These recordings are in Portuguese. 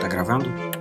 Tá gravando?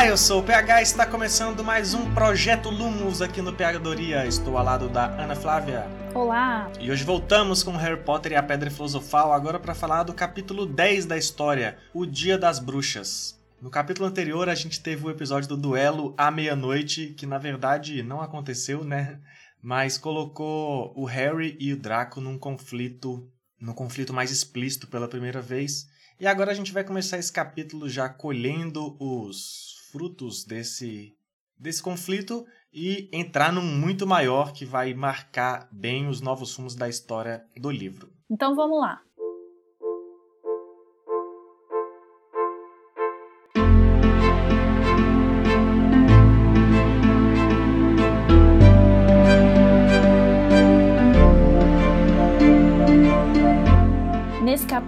Olá, eu sou o PH e está começando mais um Projeto Lumos aqui no PHdoria. Estou ao lado da Ana Flávia. Olá! E hoje voltamos com Harry Potter e a Pedra Filosofal, agora para falar do capítulo 10 da história, O Dia das Bruxas. No capítulo anterior a gente teve o episódio do duelo à meia-noite, que na verdade não aconteceu, né? Mas colocou o Harry e o Draco num conflito, num conflito mais explícito pela primeira vez. E agora a gente vai começar esse capítulo já colhendo os frutos desse, desse conflito e entrar num muito maior que vai marcar bem os novos rumos da história do livro. Então vamos lá.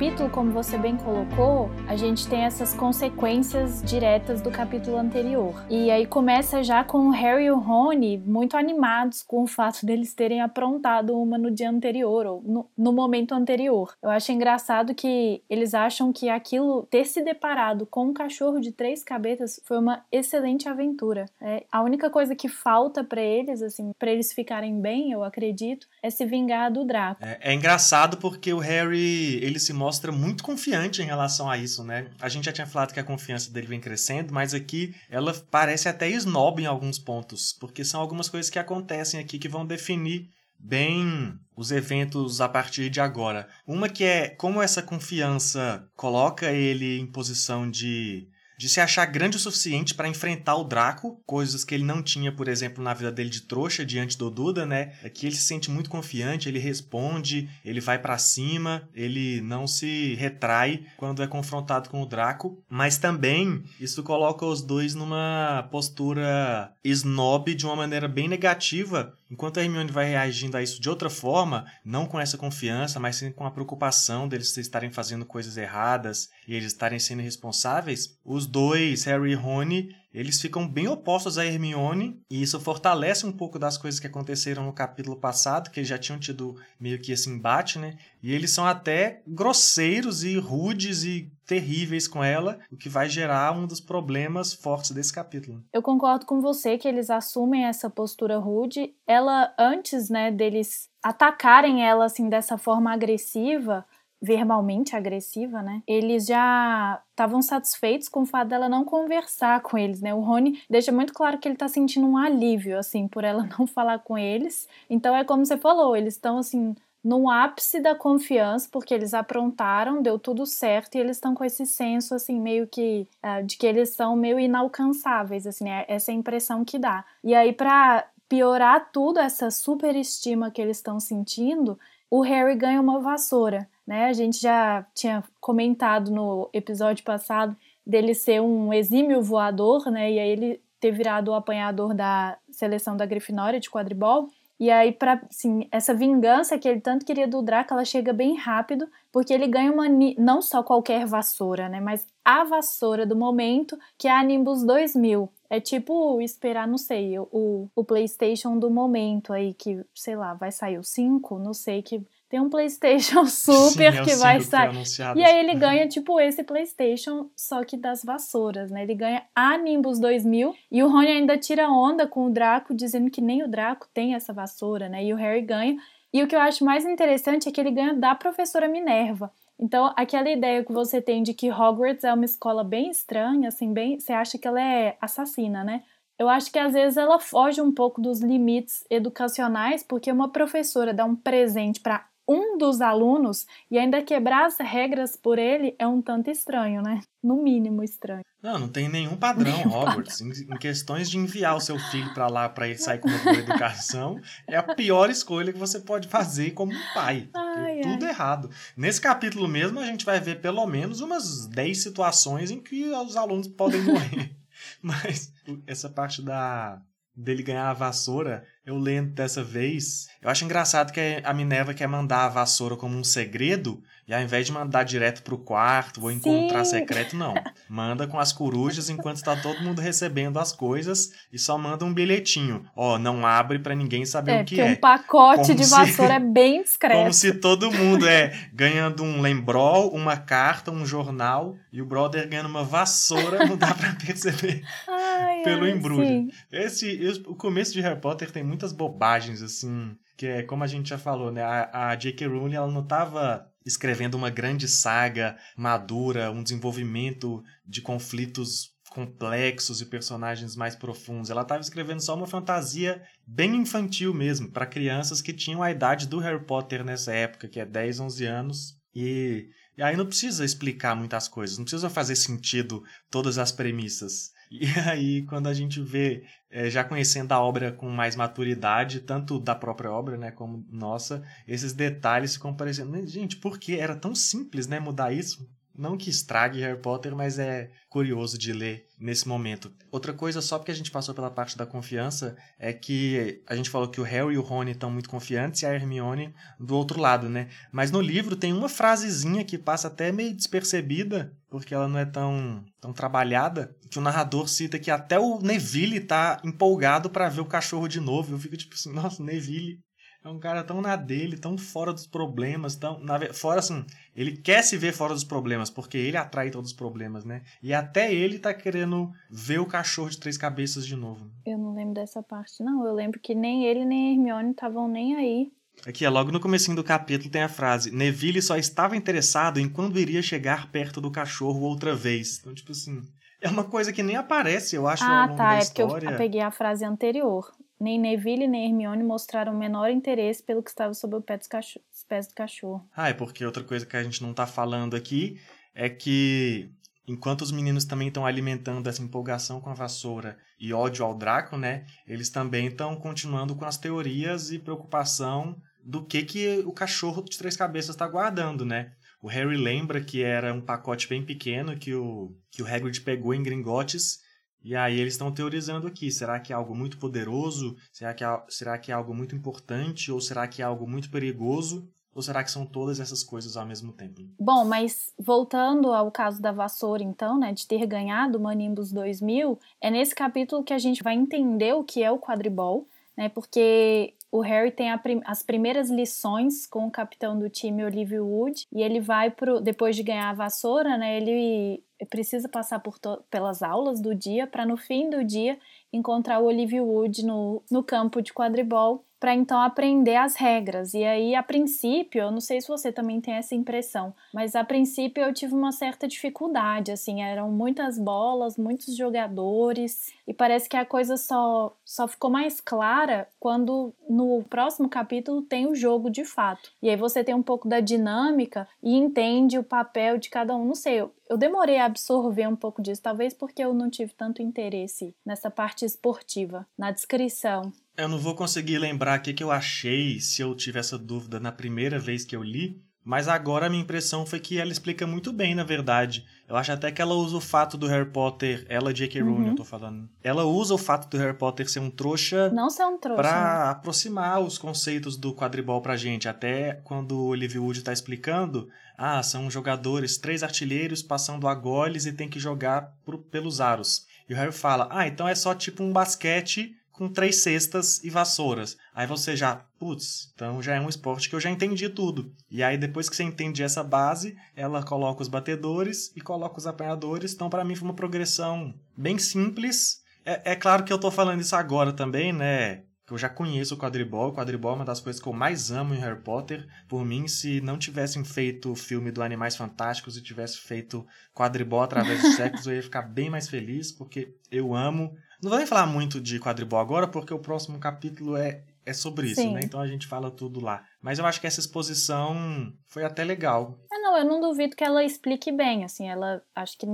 Capítulo, como você bem colocou, a gente tem essas consequências diretas do capítulo anterior. E aí começa já com o Harry e o Rony muito animados com o fato deles terem aprontado uma no dia anterior, ou no, no momento anterior. Eu acho engraçado que eles acham que aquilo, ter se deparado com um cachorro de três cabeças, foi uma excelente aventura. É, a única coisa que falta para eles, assim, para eles ficarem bem, eu acredito, é se vingar do Draco. É, é engraçado porque o Harry, ele se mostra muito confiante em relação a isso, né? A gente já tinha falado que a confiança dele vem crescendo, mas aqui ela parece até snob em alguns pontos, porque são algumas coisas que acontecem aqui que vão definir bem os eventos a partir de agora. Uma que é como essa confiança coloca ele em posição de de se achar grande o suficiente para enfrentar o Draco, coisas que ele não tinha, por exemplo, na vida dele de trouxa diante do Duda, né? Aqui ele se sente muito confiante, ele responde, ele vai para cima, ele não se retrai quando é confrontado com o Draco, mas também isso coloca os dois numa postura snob de uma maneira bem negativa Enquanto a Hermione vai reagindo a isso de outra forma, não com essa confiança, mas sim com a preocupação deles estarem fazendo coisas erradas e eles estarem sendo responsáveis, os dois, Harry e Rony, eles ficam bem opostos a Hermione, e isso fortalece um pouco das coisas que aconteceram no capítulo passado, que eles já tinham tido meio que esse embate, né? E eles são até grosseiros e rudes e terríveis com ela, o que vai gerar um dos problemas fortes desse capítulo. Eu concordo com você que eles assumem essa postura rude. Ela, antes, né, deles atacarem ela assim dessa forma agressiva, verbalmente agressiva, né? Eles já estavam satisfeitos com o fato dela não conversar com eles, né? O Rony deixa muito claro que ele tá sentindo um alívio, assim, por ela não falar com eles. Então é como você falou, eles estão assim no ápice da confiança, porque eles aprontaram, deu tudo certo e eles estão com esse senso assim meio que uh, de que eles são meio inalcançáveis, assim, é essa impressão que dá. E aí para piorar tudo essa superestima que eles estão sentindo, o Harry ganha uma vassoura né? A gente já tinha comentado no episódio passado dele ser um exímio voador, né? E aí ele ter virado o apanhador da seleção da Grifinória de quadribol. E aí, para assim, essa vingança que ele tanto queria do Draco, ela chega bem rápido, porque ele ganha uma não só qualquer vassoura, né, mas a vassoura do momento, que é a Nimbus 2000. É tipo esperar, não sei, o, o PlayStation do momento aí, que, sei lá, vai sair o 5, não sei, que tem um PlayStation Super Sim, que vai sair. E aí ele ganha tipo esse PlayStation, só que das vassouras, né? Ele ganha a Nimbus 2000 e o Rony ainda tira onda com o Draco, dizendo que nem o Draco tem essa vassoura, né? E o Harry ganha. E o que eu acho mais interessante é que ele ganha da professora Minerva. Então, aquela ideia que você tem de que Hogwarts é uma escola bem estranha, assim, bem, você acha que ela é assassina, né? Eu acho que às vezes ela foge um pouco dos limites educacionais, porque uma professora dá um presente para um dos alunos e ainda quebrar as regras por ele é um tanto estranho, né? No mínimo estranho. Não, não tem nenhum padrão, nenhum Hogwarts. Padrão. Em, em, questões de enviar o seu filho para lá para ele sair com uma boa educação, é a pior escolha que você pode fazer como pai. Ai, tudo ai. errado. Nesse capítulo mesmo, a gente vai ver pelo menos umas 10 situações em que os alunos podem morrer. Mas essa parte da dele ganhar a vassoura, eu lendo dessa vez, eu acho engraçado que a Minerva quer mandar a vassoura como um segredo, e ao invés de mandar direto pro quarto ou encontrar Sim. secreto, não. Manda com as corujas enquanto está todo mundo recebendo as coisas e só manda um bilhetinho. Ó, oh, não abre para ninguém saber é, o que é. um pacote como de vassoura é bem discreto. Como se todo mundo é ganhando um lembrol, uma carta, um jornal e o brother ganhando uma vassoura, não dá para perceber ai, pelo ai, embrulho. Sim. Esse, o começo de Harry Potter tem muitas bobagens assim, que é como a gente já falou, né? A, a J.K. Rowling ela não tava escrevendo uma grande saga madura, um desenvolvimento de conflitos complexos e personagens mais profundos. Ela estava escrevendo só uma fantasia bem infantil mesmo, para crianças que tinham a idade do Harry Potter nessa época, que é 10, 11 anos. E, e aí não precisa explicar muitas coisas, não precisa fazer sentido todas as premissas. E aí, quando a gente vê, é, já conhecendo a obra com mais maturidade, tanto da própria obra, né, como nossa, esses detalhes ficam parecendo. Gente, por que era tão simples, né, mudar isso? Não que estrague Harry Potter, mas é curioso de ler nesse momento. Outra coisa, só porque a gente passou pela parte da confiança, é que a gente falou que o Harry e o Rony estão muito confiantes e a Hermione do outro lado, né? Mas no livro tem uma frasezinha que passa até meio despercebida, porque ela não é tão, tão trabalhada, que o narrador cita que até o Neville tá empolgado para ver o cachorro de novo. Eu fico tipo assim, nossa, Neville é um cara tão na dele, tão fora dos problemas, tão na, fora assim, ele quer se ver fora dos problemas, porque ele atrai todos os problemas, né? E até ele tá querendo ver o cachorro de três cabeças de novo. Eu não lembro dessa parte, não. Eu lembro que nem ele nem a Hermione estavam nem aí. Aqui, é logo no comecinho do capítulo tem a frase: Neville só estava interessado em quando iria chegar perto do cachorro outra vez. Então, tipo assim, é uma coisa que nem aparece, eu acho, ah, ao longo tá, da é história. porque eu peguei a frase anterior. Nem Neville nem Hermione mostraram o menor interesse pelo que estava sob pé os pés do cachorro. Ah, é porque outra coisa que a gente não tá falando aqui é que enquanto os meninos também estão alimentando essa empolgação com a vassoura e ódio ao Draco, né? Eles também estão continuando com as teorias e preocupação do que que o cachorro de três cabeças está guardando, né? O Harry lembra que era um pacote bem pequeno que o, que o Hagrid pegou em Gringotes e aí eles estão teorizando aqui, será que é algo muito poderoso? Será que, é, será que é algo muito importante? Ou será que é algo muito perigoso? Ou será que são todas essas coisas ao mesmo tempo? Bom, mas voltando ao caso da vassoura, então, né, de ter ganhado o Manimbus 2000, é nesse capítulo que a gente vai entender o que é o quadribol, né, porque o Harry tem prim as primeiras lições com o capitão do time, Olivia Wood, e ele vai pro depois de ganhar a vassoura, né, ele precisa passar por pelas aulas do dia para no fim do dia encontrar o Olivia Wood no, no campo de quadribol para então aprender as regras. E aí, a princípio, eu não sei se você também tem essa impressão, mas a princípio eu tive uma certa dificuldade, assim, eram muitas bolas, muitos jogadores, e parece que a coisa só, só ficou mais clara quando no próximo capítulo tem o jogo de fato. E aí você tem um pouco da dinâmica e entende o papel de cada um. Não sei, eu, eu demorei a absorver um pouco disso, talvez porque eu não tive tanto interesse nessa parte esportiva, na descrição. Eu não vou conseguir lembrar o que, que eu achei se eu tive essa dúvida na primeira vez que eu li, mas agora a minha impressão foi que ela explica muito bem, na verdade. Eu acho até que ela usa o fato do Harry Potter, ela J.K. Rowling, uhum. eu tô falando. Ela usa o fato do Harry Potter ser um trouxa. Não ser um trouxa. Pra aproximar os conceitos do quadribol pra gente. Até quando o Olivia Wood tá explicando, ah, são jogadores, três artilheiros passando a goles e tem que jogar por, pelos aros. E o Harry fala, ah, então é só tipo um basquete com três cestas e vassouras. Aí você já, putz, então já é um esporte que eu já entendi tudo. E aí depois que você entende essa base, ela coloca os batedores e coloca os apanhadores. Então para mim foi uma progressão bem simples. É, é claro que eu tô falando isso agora também, né? eu já conheço o quadribol. O quadribol é uma das coisas que eu mais amo em Harry Potter. Por mim, se não tivessem feito o filme do Animais Fantásticos e tivesse feito quadribol através dos séculos, eu ia ficar bem mais feliz, porque eu amo não vou nem falar muito de quadribol agora, porque o próximo capítulo é, é sobre isso, Sim. né? Então a gente fala tudo lá. Mas eu acho que essa exposição foi até legal. É, não, eu não duvido que ela explique bem, assim, ela acho que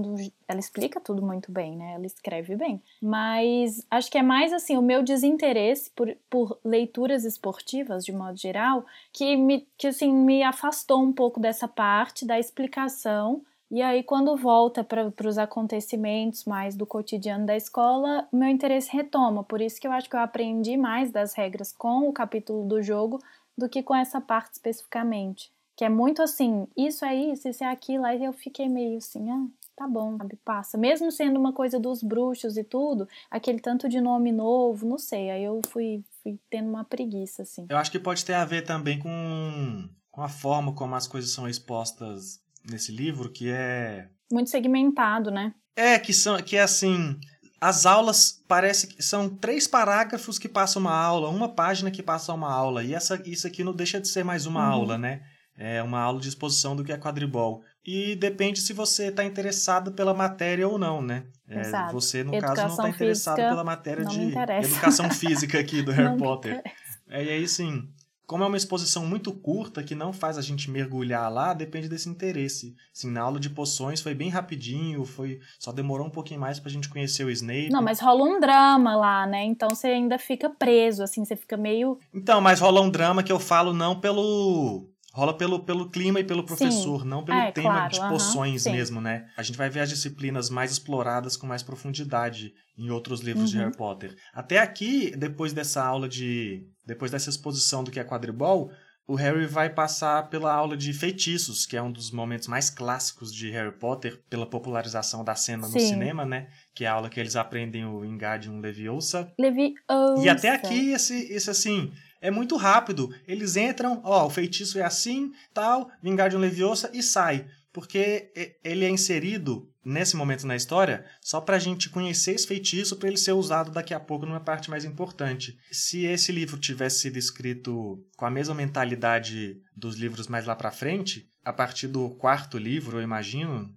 ela explica tudo muito bem, né? Ela escreve bem. Mas acho que é mais assim, o meu desinteresse por, por leituras esportivas, de modo geral, que me que assim me afastou um pouco dessa parte da explicação E aí, quando volta para os acontecimentos mais do cotidiano da escola, meu interesse retoma. Por isso que eu acho que eu aprendi mais das regras com o capítulo do jogo do que com essa parte especificamente. Que é muito assim, isso é isso, isso é aquilo. Aí eu fiquei meio assim, ah, tá bom, sabe, passa. Mesmo sendo uma coisa dos bruxos e tudo, aquele tanto de nome novo, não sei. Aí eu fui, fui tendo uma preguiça, assim. Eu acho que pode ter a ver também com, com a forma como as coisas são expostas nesse livro, que é. Muito segmentado, né? É, que são que é assim. As aulas parece que são três parágrafos que passam uma aula, uma página que passa uma aula. E essa, isso aqui não deixa de ser mais uma uhum. aula, né? É uma aula de exposição do que é quadribol. E depende se você está interessado pela matéria ou não, né? É, você, no educação caso, não está interessado pela matéria de educação física aqui do Harry Potter. É, e aí, sim, como é uma exposição muito curta, que não faz a gente mergulhar lá, depende desse interesse. Assim, na aula de poções foi bem rapidinho, foi só demorou um pouquinho mais pra gente conhecer o Snape. Não, mas rola um drama lá, né? Então você ainda fica preso, assim, você fica meio... Então, mas rola um drama que eu falo não pelo rola pelo, pelo clima e pelo professor, sim. não pelo é, tema claro, de poções mesmo, né? A gente vai ver as disciplinas mais exploradas com mais profundidade em outros livros uh -huh. de uhum. Harry Potter. Até aqui, depois dessa aula de. Depois dessa exposição do que é quadribol, o Harry vai passar pela aula de feitiços, que é um dos momentos mais clássicos de Harry Potter, pela popularização da cena Sim. no cinema, né? Que é a aula que eles aprendem o Wingardium Leviosa. Leviosa. E até aqui, esse, esse assim, é muito rápido. Eles entram, ó, o feitiço é assim, tal, Wingardium Leviosa e sai. Porque ele é inserido nesse momento na história só pra gente conhecer esse feitiço para ele ser usado daqui a pouco numa parte mais importante. Se esse livro tivesse sido escrito com a mesma mentalidade dos livros mais lá pra frente, a partir do quarto livro, eu imagino,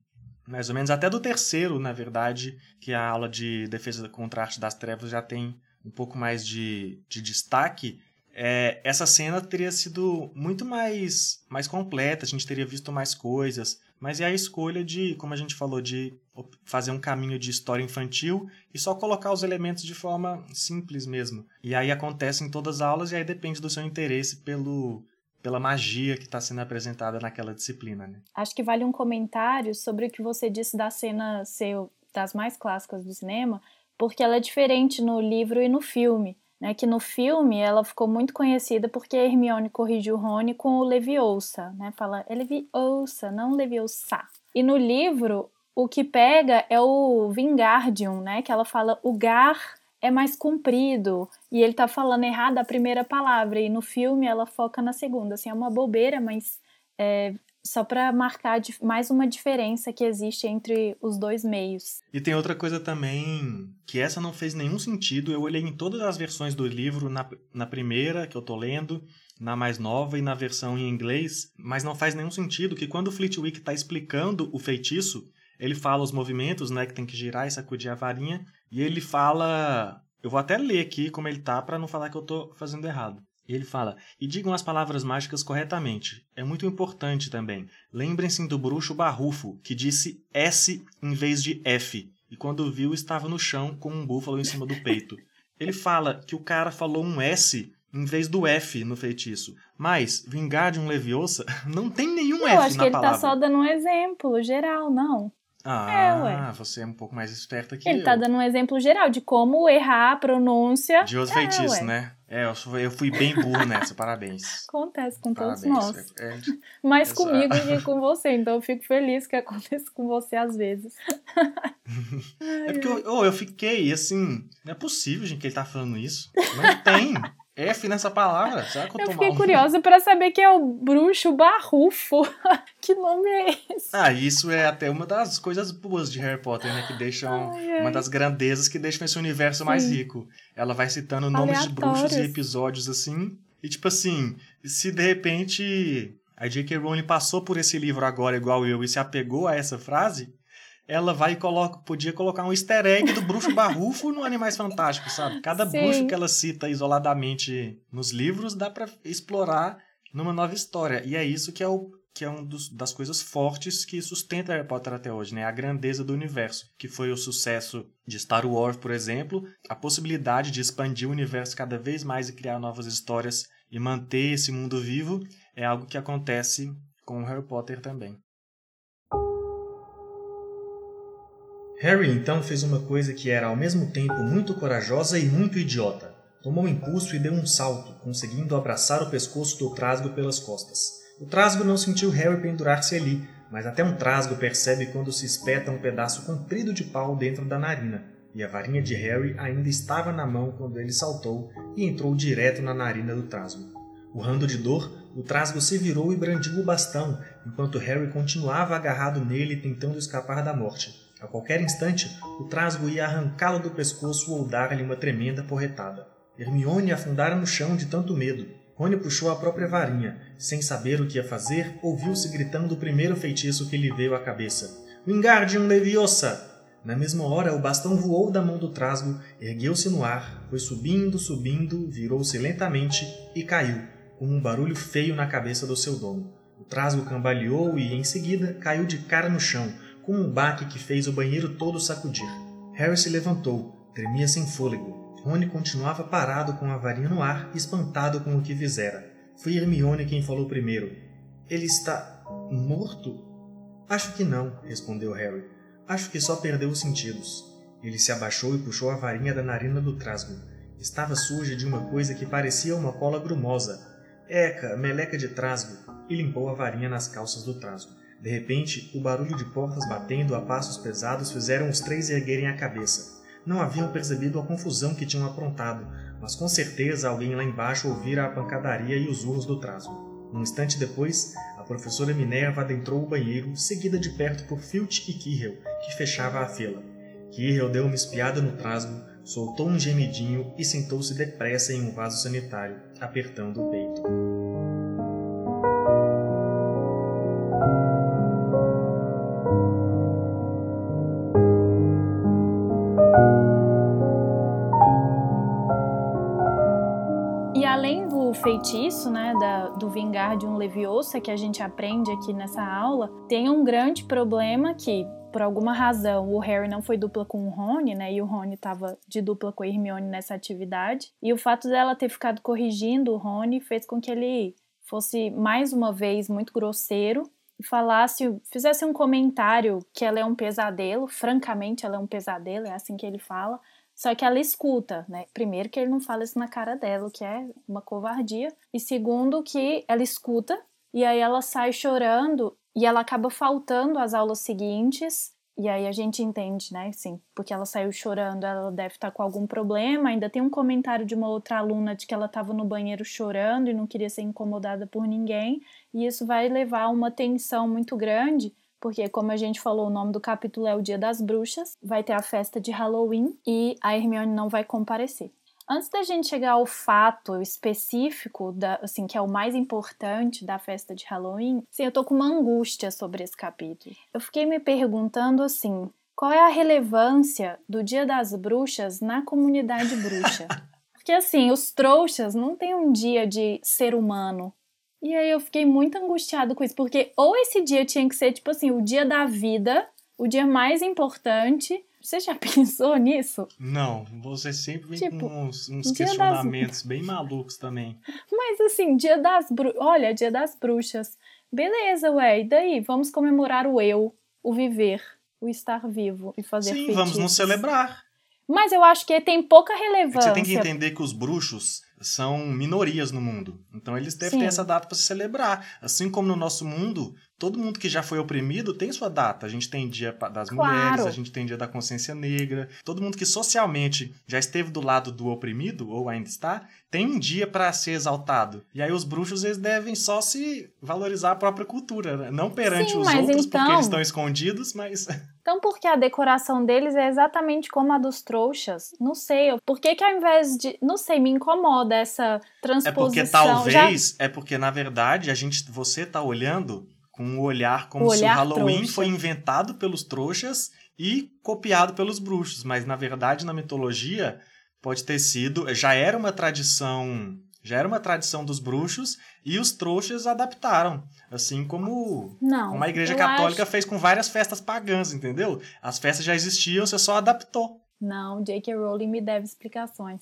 mais ou menos até do terceiro, na verdade, que a aula de defesa contra a arte das trevas já tem um pouco mais de, de destaque, é, essa cena teria sido muito mais, mais completa, a gente teria visto mais coisas, mas é a escolha de, como a gente falou, de fazer um caminho de história infantil e só colocar os elementos de forma simples mesmo. E aí acontece em todas as aulas e aí depende do seu interesse pelo, pela magia que está sendo apresentada naquela disciplina. Né? Acho que vale um comentário sobre o que você disse da cena ser das mais clássicas do cinema, porque ela é diferente no livro e no filme né, que no filme ela ficou muito conhecida porque a Hermione corrigiu Rony com o Leviosa, né? Fala é Leviosa, não Leviosa. E no livro o que pega é o Vingardium, né? Que ela fala o gar é mais comprido e ele tá falando errado a primeira palavra e no filme ela foca na segunda. Assim, é uma bobeira, mas é, só para marcar mais uma diferença que existe entre os dois meios. E tem outra coisa também, que essa não fez nenhum sentido. Eu olhei em todas as versões do livro, na, na primeira que eu tô lendo, na mais nova e na versão em inglês, mas não faz nenhum sentido que quando o Fleetwick está explicando o feitiço, ele fala os movimentos, né, que tem que girar e sacudir a varinha, e ele fala, eu vou até ler aqui como ele tá para não falar que eu tô fazendo errado. E ele fala: e digam as palavras mágicas corretamente. É muito importante também. Lembrem-se do bruxo barrufo, que disse S em vez de F, e quando viu estava no chão com um búfalo em cima do peito. Ele fala que o cara falou um S em vez do F no feitiço. Mas Vingardium Leviosa não tem nenhum não, F na palavra. Eu acho que ele tá só dando um exemplo geral, não. Ah, é, você é um pouco mais esperta que Ele eu. tá dando um exemplo geral de como errar a pronúncia. De outro é, feitiço, ué. né? É, eu fui, bem burro nessa, parabéns. Acontece com parabéns. todos nós. É, é, Mais comigo que com você, então eu fico feliz que aconteça com você às vezes. é porque eu, oh, eu fiquei assim, não é possível, gente, que ele tá falando isso. Não tem. F nessa palavra? Será que eu, eu fiquei curiosa para saber quem é o bruxo barrufo. que nome é esse? Ah, isso é até uma das coisas boas de Harry Potter, né? Que deixam. Ai, ai. Uma das grandezas que deixam esse universo Sim. mais rico. Ela vai citando nomes de bruxos e episódios assim. E tipo assim, se de repente a J.K. Rowling passou por esse livro agora igual eu e se apegou a essa frase, ela vai e coloca, podia colocar um easter egg do bruxo barrufo no Animais Fantásticos, sabe? Cada Sim. bruxo que ela cita isoladamente nos livros dá para explorar numa nova história. E é isso que é o que é uma das coisas fortes que sustenta Harry Potter até hoje, né? A grandeza do universo, que foi o sucesso de Star Wars, por exemplo, a possibilidade de expandir o universo cada vez mais e criar novas histórias e manter esse mundo vivo é algo que acontece com Harry Potter também. Harry então fez uma coisa que era ao mesmo tempo muito corajosa e muito idiota. Tomou um impulso e deu um salto, conseguindo abraçar o pescoço do Trasgo pelas costas. O Trasgo não sentiu Harry pendurar-se ali, mas até um Trasgo percebe quando se espeta um pedaço comprido de pau dentro da narina, e a varinha de Harry ainda estava na mão quando ele saltou e entrou direto na narina do Trasgo. Urrando de dor, o Trasgo se virou e brandiu o bastão, enquanto Harry continuava agarrado nele tentando escapar da morte. A qualquer instante, o Trasgo ia arrancá-lo do pescoço ou dar-lhe uma tremenda porretada. Hermione afundara no chão de tanto medo. Rony puxou a própria varinha. Sem saber o que ia fazer, ouviu-se gritando o primeiro feitiço que lhe veio à cabeça. Wingardium Leviosa! Na mesma hora, o bastão voou da mão do Trasgo, ergueu-se no ar, foi subindo, subindo, virou-se lentamente e caiu, com um barulho feio na cabeça do seu dono. O Trasgo cambaleou e, em seguida, caiu de cara no chão, com um baque que fez o banheiro todo sacudir. Harry se levantou, tremia sem fôlego. Rony continuava parado com a varinha no ar, espantado com o que fizera. Foi Hermione quem falou primeiro. Ele está morto? Acho que não, respondeu Harry. Acho que só perdeu os sentidos. Ele se abaixou e puxou a varinha da narina do trasgo. Estava suja de uma coisa que parecia uma cola grumosa. Eca, meleca de trasgo! E limpou a varinha nas calças do trasgo. De repente, o barulho de portas batendo a passos pesados fizeram os três erguerem a cabeça. Não haviam percebido a confusão que tinham aprontado, mas com certeza alguém lá embaixo ouvira a pancadaria e os urros do trasgo. Um instante depois, a professora Minerva adentrou o banheiro, seguida de perto por Filch e Kirill, que fechava a fila. Kirill deu uma espiada no trasgo, soltou um gemidinho e sentou-se depressa em um vaso sanitário, apertando o peito. Feitiço, né, da, do vingar de um Leviosa que a gente aprende aqui nessa aula, tem um grande problema que, por alguma razão, o Harry não foi dupla com o Rony, né, e o Rony estava de dupla com a Hermione nessa atividade, e o fato dela ter ficado corrigindo o Rony fez com que ele fosse mais uma vez muito grosseiro e falasse, fizesse um comentário que ela é um pesadelo, francamente ela é um pesadelo, é assim que ele fala, só que ela escuta, né? Primeiro que ele não fala isso na cara dela, que é uma covardia. E segundo que ela escuta e aí ela sai chorando e ela acaba faltando às aulas seguintes. E aí a gente entende, né? Sim, porque ela saiu chorando, ela deve estar com algum problema. Ainda tem um comentário de uma outra aluna de que ela estava no banheiro chorando e não queria ser incomodada por ninguém. E isso vai levar a uma tensão muito grande porque, como a gente falou, o nome do capítulo é o Dia das Bruxas, vai ter a festa de Halloween e a Hermione não vai comparecer. Antes da gente chegar ao fato específico, da, assim, que é o mais importante da festa de Halloween, sim, eu tô com uma angústia sobre esse capítulo. Eu fiquei me perguntando assim, qual é a relevância do Dia das Bruxas na comunidade bruxa? Porque assim, os trouxas não têm um dia de ser humano, e aí eu fiquei muito angustiado com isso, porque ou esse dia tinha que ser, tipo assim, o dia da vida, o dia mais importante. Você já pensou nisso? Não, você sempre vem tipo, com uns, uns questionamentos das... bem malucos também. Mas assim, dia das bruxas. Olha, dia das bruxas. Beleza, ué, e daí? Vamos comemorar o eu, o viver, o estar vivo e fazer Sim, vamos nos celebrar. Mas eu acho que tem pouca relevância. É você tem que entender que os bruxos são minorias no mundo. Então eles devem Sim. ter essa data para se celebrar. Assim como no nosso mundo, todo mundo que já foi oprimido tem sua data. A gente tem dia das claro. mulheres, a gente tem dia da consciência negra. Todo mundo que socialmente já esteve do lado do oprimido, ou ainda está, tem um dia para ser exaltado. E aí os bruxos eles devem só se valorizar a própria cultura, né? não perante Sim, os outros, então... porque eles estão escondidos, mas. Então, porque a decoração deles é exatamente como a dos trouxas? Não sei. Por que, que ao invés de. Não sei, me incomoda essa transposição. É porque talvez. Já... É porque, na verdade, a gente, você tá olhando com um olhar como o se olhar o Halloween trouxa. foi inventado pelos trouxas e copiado pelos bruxos. Mas, na verdade, na mitologia, pode ter sido. Já era uma tradição. Já era uma tradição dos bruxos e os trouxas adaptaram. Assim como Não, uma igreja católica acho... fez com várias festas pagãs, entendeu? As festas já existiam, você só adaptou. Não, J.K. Rowling me deve explicações.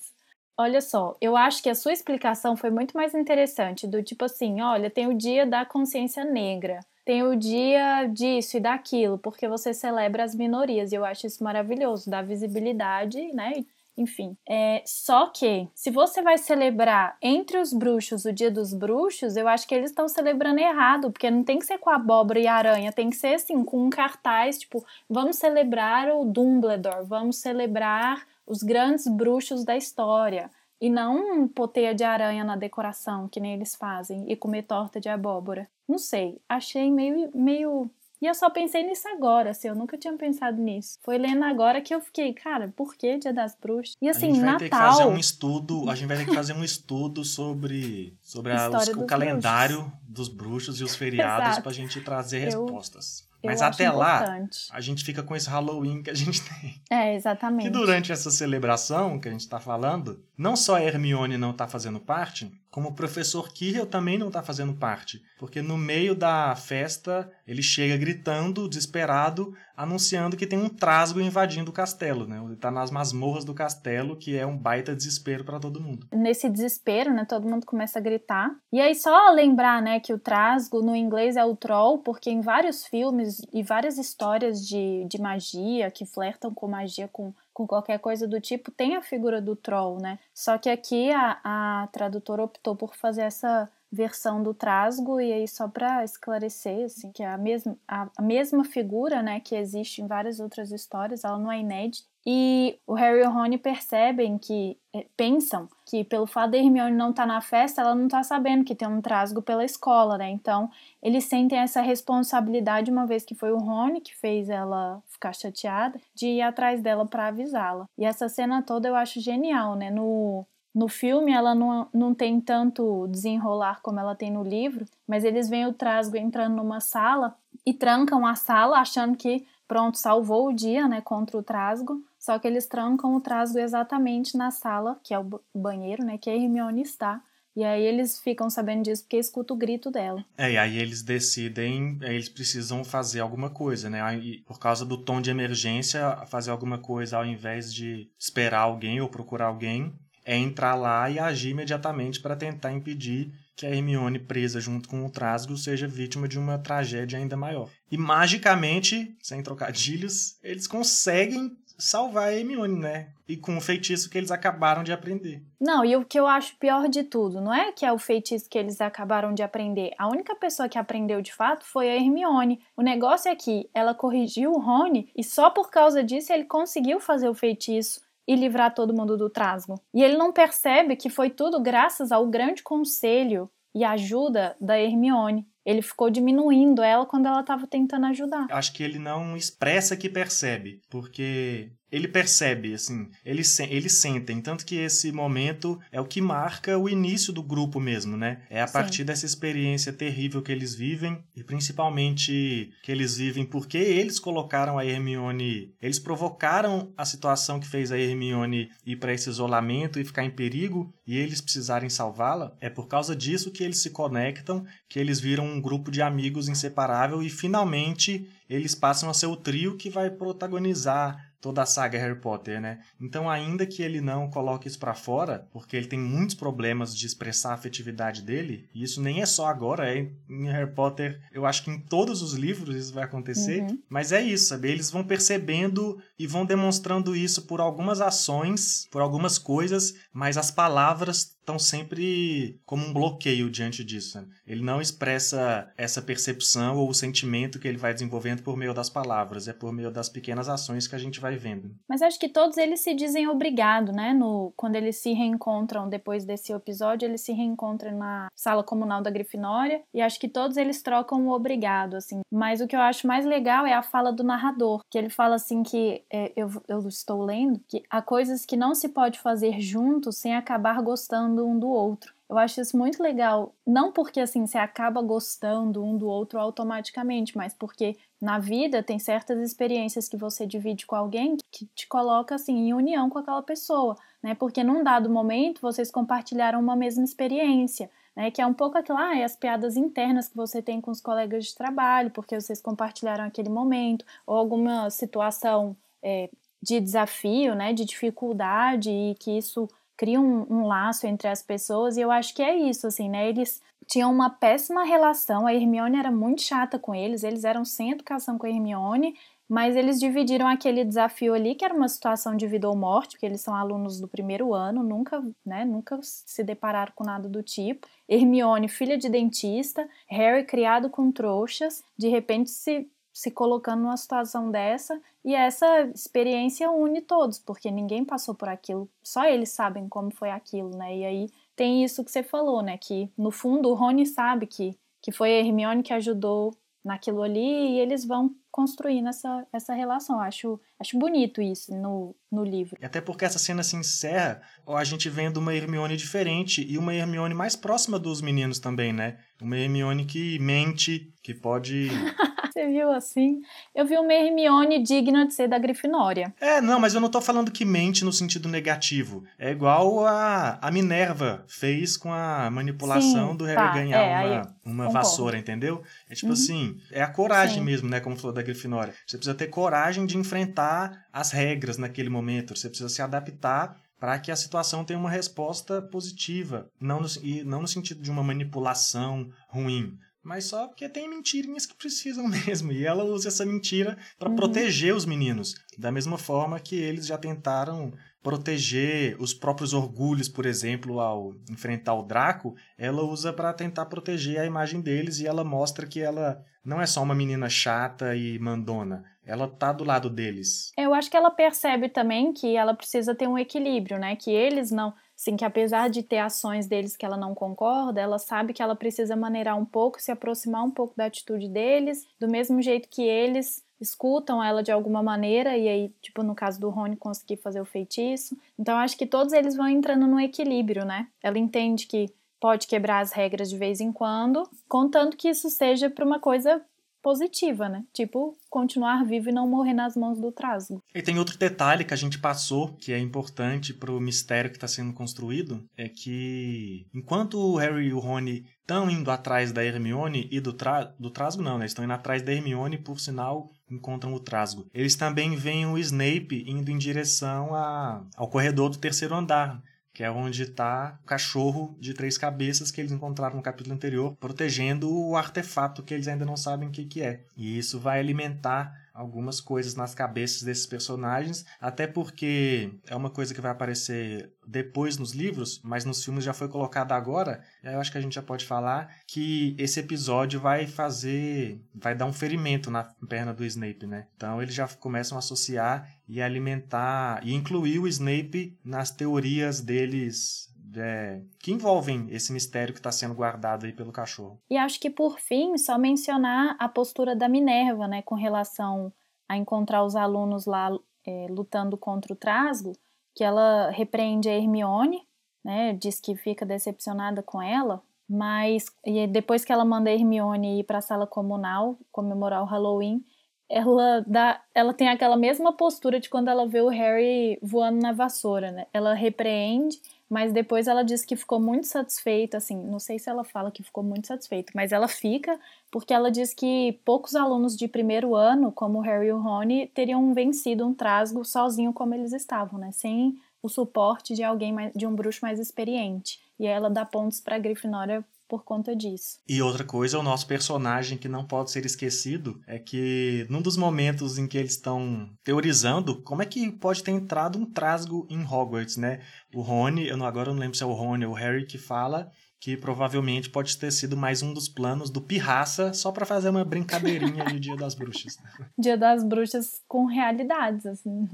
Olha só, eu acho que a sua explicação foi muito mais interessante, do tipo assim, olha, tem o dia da consciência negra, tem o dia disso e daquilo, porque você celebra as minorias. E eu acho isso maravilhoso, dá visibilidade, né? Enfim, é, só que se você vai celebrar entre os bruxos o dia dos bruxos, eu acho que eles estão celebrando errado, porque não tem que ser com abóbora e aranha, tem que ser assim, com um cartaz, tipo, vamos celebrar o Dumbledore, vamos celebrar os grandes bruxos da história. E não poteia de aranha na decoração, que nem eles fazem, e comer torta de abóbora. Não sei, achei meio, meio e eu só pensei nisso agora, assim, eu nunca tinha pensado nisso. Foi lendo agora que eu fiquei, cara, por que Dia das Bruxas? E assim, a gente vai Natal. ter que fazer um estudo, a gente vai ter que fazer um estudo sobre, sobre a, os, o calendário bruxos. dos bruxos e os feriados Exato. pra gente trazer eu, respostas. Mas até importante. lá, a gente fica com esse Halloween que a gente tem. É, exatamente. E durante essa celebração que a gente tá falando, não só a Hermione não tá fazendo parte, como o professor Kirill também não está fazendo parte, porque no meio da festa ele chega gritando, desesperado, anunciando que tem um trasgo invadindo o castelo, né? Ele está nas masmorras do castelo, que é um baita desespero para todo mundo. Nesse desespero, né, todo mundo começa a gritar. E aí só lembrar, né, que o trasgo no inglês é o troll, porque em vários filmes e várias histórias de, de magia que flertam com magia com com qualquer coisa do tipo, tem a figura do troll, né? Só que aqui a, a tradutora optou por fazer essa versão do trasgo e aí só para esclarecer assim que a mesma a, mesma figura né que existe em várias outras histórias ela não é inédita. E o Harry e o Rony percebem que é, pensam que pelo fato da Hermione não estar tá na festa ela não está sabendo que tem um trasgo pela escola né? Então eles sentem essa responsabilidade uma vez que foi o Rony que fez ela ficar chateada de ir atrás dela para avisá-la. E essa cena toda eu acho genial né? No no filme ela não, não tem tanto desenrolar como ela tem no livro, mas eles veem o Trasgo entrando numa sala e trancam a sala achando que pronto, salvou o dia, né, contra o Trasgo. Só que eles trancam o Trasgo exatamente na sala, que é o banheiro, né, que a Hermione está. E aí eles ficam sabendo disso porque escuta o grito dela. É, e aí eles decidem, eles precisam fazer alguma coisa, né? Por causa do tom de emergência, fazer alguma coisa ao invés de esperar alguém ou procurar alguém é entrar lá e agir imediatamente para tentar impedir que a Hermione, presa junto com o Trasgo, seja vítima de uma tragédia ainda maior. E magicamente, sem trocadilhos, eles conseguem salvar a Hermione, né? E com o feitiço que eles acabaram de aprender. Não, e o que eu acho pior de tudo, não é que é o feitiço que eles acabaram de aprender. A única pessoa que aprendeu de fato foi a Hermione. O negócio é que ela corrigiu o Rony e só por causa disso ele conseguiu fazer o feitiço e livrar todo mundo do trasgo. E ele não percebe que foi tudo graças ao grande conselho e ajuda da Hermione. Ele ficou diminuindo ela quando ela estava tentando ajudar. Acho que ele não expressa que percebe, porque ele percebe, assim, eles, eles sentem. Tanto que esse momento é o que marca o início do grupo mesmo, né? É a Sim. partir dessa experiência terrível que eles vivem, e principalmente que eles vivem porque eles colocaram a Hermione, eles provocaram a situação que fez a Hermione ir para esse isolamento e ficar em perigo, e eles precisarem salvá-la. É por causa disso que eles se conectam, que eles viram um grupo de amigos inseparável e finalmente eles passam a ser o trio que vai protagonizar toda a saga Harry Potter, né? Então, ainda que ele não coloque isso para fora, porque ele tem muitos problemas de expressar a afetividade dele, e isso nem é só agora, é em Harry Potter, eu acho que em todos os livros isso vai acontecer, uhum. mas é isso, sabe? Eles vão percebendo e vão demonstrando isso por algumas ações, por algumas coisas, mas as palavras estão sempre como um bloqueio diante disso. Né? Ele não expressa essa percepção ou o sentimento que ele vai desenvolvendo por meio das palavras, é por meio das pequenas ações que a gente vai vendo. Mas acho que todos eles se dizem obrigado, né? No, quando eles se reencontram depois desse episódio, eles se reencontram na sala comunal da Grifinória e acho que todos eles trocam o obrigado, assim. Mas o que eu acho mais legal é a fala do narrador, que ele fala assim que é, eu, eu estou lendo que há coisas que não se pode fazer juntos sem acabar gostando gostando um do outro. Eu acho isso muito legal, não porque assim você acaba gostando um do outro automaticamente, mas porque na vida tem certas experiências que você divide com alguém que te coloca assim em união com aquela pessoa, né? Porque num dado momento vocês compartilharam uma mesma experiência, né? Que é um pouco aquilo, ah, é as piadas internas que você tem com os colegas de trabalho, porque vocês compartilharam aquele momento, ou alguma situação é, de desafio, né? De dificuldade e que isso cria um, um, laço entre as pessoas e eu acho que é isso, assim, né? Eles tinham uma péssima relação. A Hermione era muito chata com eles, eles eram sem educação com a Hermione, mas eles dividiram aquele desafio ali, que era uma situação de vida ou morte, porque eles são alunos do primeiro ano, nunca, né, nunca se depararam com nada do tipo. Hermione, filha de dentista, Harry criado com trouxas, de repente se se colocando numa situação dessa, e essa experiência une todos, porque ninguém passou por aquilo, só eles sabem como foi aquilo, né? E aí tem isso que você falou, né, que no fundo o Rony sabe que que foi a Hermione que ajudou naquilo ali e eles vão construindo essa, essa relação. Acho, acho bonito isso no, no livro. Até porque essa cena se encerra a gente vendo uma Hermione diferente e uma Hermione mais próxima dos meninos também, né? Uma Hermione que mente, que pode Você viu assim? Eu vi uma Hermione digna de ser da Grifinória. É, não, mas eu não tô falando que mente no sentido negativo. É igual a, a Minerva fez com a manipulação Sim, do Harry tá, ganhar é, uma, uma vassoura, entendeu? É tipo uhum. assim, é a coragem Sim. mesmo, né? Como falou da Grifinória. Você precisa ter coragem de enfrentar as regras naquele momento. Você precisa se adaptar para que a situação tenha uma resposta positiva, não no, e não no sentido de uma manipulação ruim mas só porque tem mentirinhas que precisam mesmo. E ela usa essa mentira para uhum. proteger os meninos. Da mesma forma que eles já tentaram proteger os próprios orgulhos, por exemplo, ao enfrentar o Draco, ela usa para tentar proteger a imagem deles e ela mostra que ela não é só uma menina chata e mandona. Ela tá do lado deles. Eu acho que ela percebe também que ela precisa ter um equilíbrio, né? Que eles não Assim, que apesar de ter ações deles que ela não concorda, ela sabe que ela precisa maneirar um pouco, se aproximar um pouco da atitude deles, do mesmo jeito que eles escutam ela de alguma maneira, e aí, tipo, no caso do Rony, conseguir fazer o feitiço. Então, acho que todos eles vão entrando no equilíbrio, né? Ela entende que pode quebrar as regras de vez em quando, contanto que isso seja para uma coisa positiva, né? Tipo, continuar vivo e não morrer nas mãos do Trasgo. E tem outro detalhe que a gente passou, que é importante pro mistério que está sendo construído, é que enquanto o Harry e o Rony estão indo atrás da Hermione e do, tra do Trasgo, não, né? Estão indo atrás da Hermione, por sinal, encontram o Trasgo. Eles também veem o Snape indo em direção a, ao corredor do terceiro andar que é onde está o cachorro de três cabeças que eles encontraram no capítulo anterior, protegendo o artefato que eles ainda não sabem o que, que é. E isso vai alimentar algumas coisas nas cabeças desses personagens, até porque é uma coisa que vai aparecer depois nos livros, mas nos filmes já foi colocado agora. Eu acho que a gente já pode falar que esse episódio vai fazer, vai dar um ferimento na perna do Snape, né? Então eles já começam a associar e alimentar e incluir o Snape nas teorias deles é, que envolvem esse mistério que está sendo guardado aí pelo cachorro. E acho que por fim, só mencionar a postura da Minerva, né, com relação a encontrar os alunos lá é, lutando contra o Trasgo, que ela repreende a Hermione, né, diz que fica decepcionada com ela, mas depois que ela manda a Hermione ir para a sala comunal comemorar o Halloween, ela dá, ela tem aquela mesma postura de quando ela vê o Harry voando na vassoura, né? Ela repreende mas depois ela disse que ficou muito satisfeita, assim, não sei se ela fala que ficou muito satisfeita, mas ela fica porque ela diz que poucos alunos de primeiro ano, como Harry e o Rony, teriam vencido um trasgo sozinho como eles estavam, né, sem o suporte de alguém mais, de um bruxo mais experiente. E aí ela dá pontos para a Grifinória por conta disso. E outra coisa, o nosso personagem que não pode ser esquecido é que num dos momentos em que eles estão teorizando como é que pode ter entrado um trasgo em Hogwarts, né? O Rony, eu não, agora eu não lembro se é o Rony ou o Harry que fala que provavelmente pode ter sido mais um dos planos do Pirraça só para fazer uma brincadeirinha de Dia das Bruxas. Dia das Bruxas com realidades, assim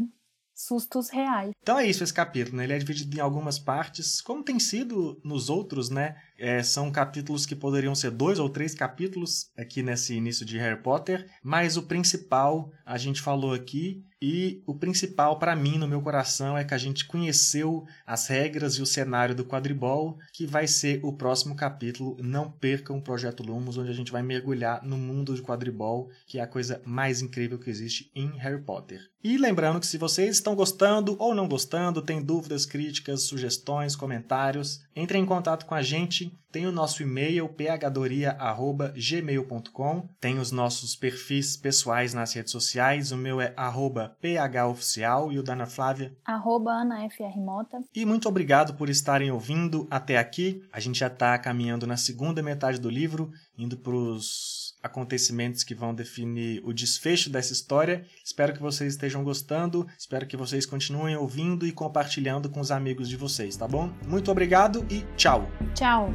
sustos reais. Então é isso esse capítulo, né? Ele é dividido em algumas partes, como tem sido nos outros, né? É, são capítulos que poderiam ser dois ou três capítulos aqui nesse início de Harry Potter, mas o principal a gente falou aqui e o principal para mim no meu coração é que a gente conheceu as regras e o cenário do quadribol, que vai ser o próximo capítulo. Não percam o Projeto Lumos, onde a gente vai mergulhar no mundo do quadribol, que é a coisa mais incrível que existe em Harry Potter. E lembrando que se vocês estão gostando ou não gostando, tem dúvidas, críticas, sugestões, comentários, entrem em contato com a gente coaching tem o nosso e-mail phadoria@gmail.com, tem os nossos perfis pessoais nas redes sociais, o meu é @phoficial e o da Ana Flávia @anafrmota. E muito obrigado por estarem ouvindo até aqui. A gente já está caminhando na segunda metade do livro, indo para os acontecimentos que vão definir o desfecho dessa história. Espero que vocês estejam gostando, espero que vocês continuem ouvindo e compartilhando com os amigos de vocês, tá bom? Muito obrigado e tchau! Tchau!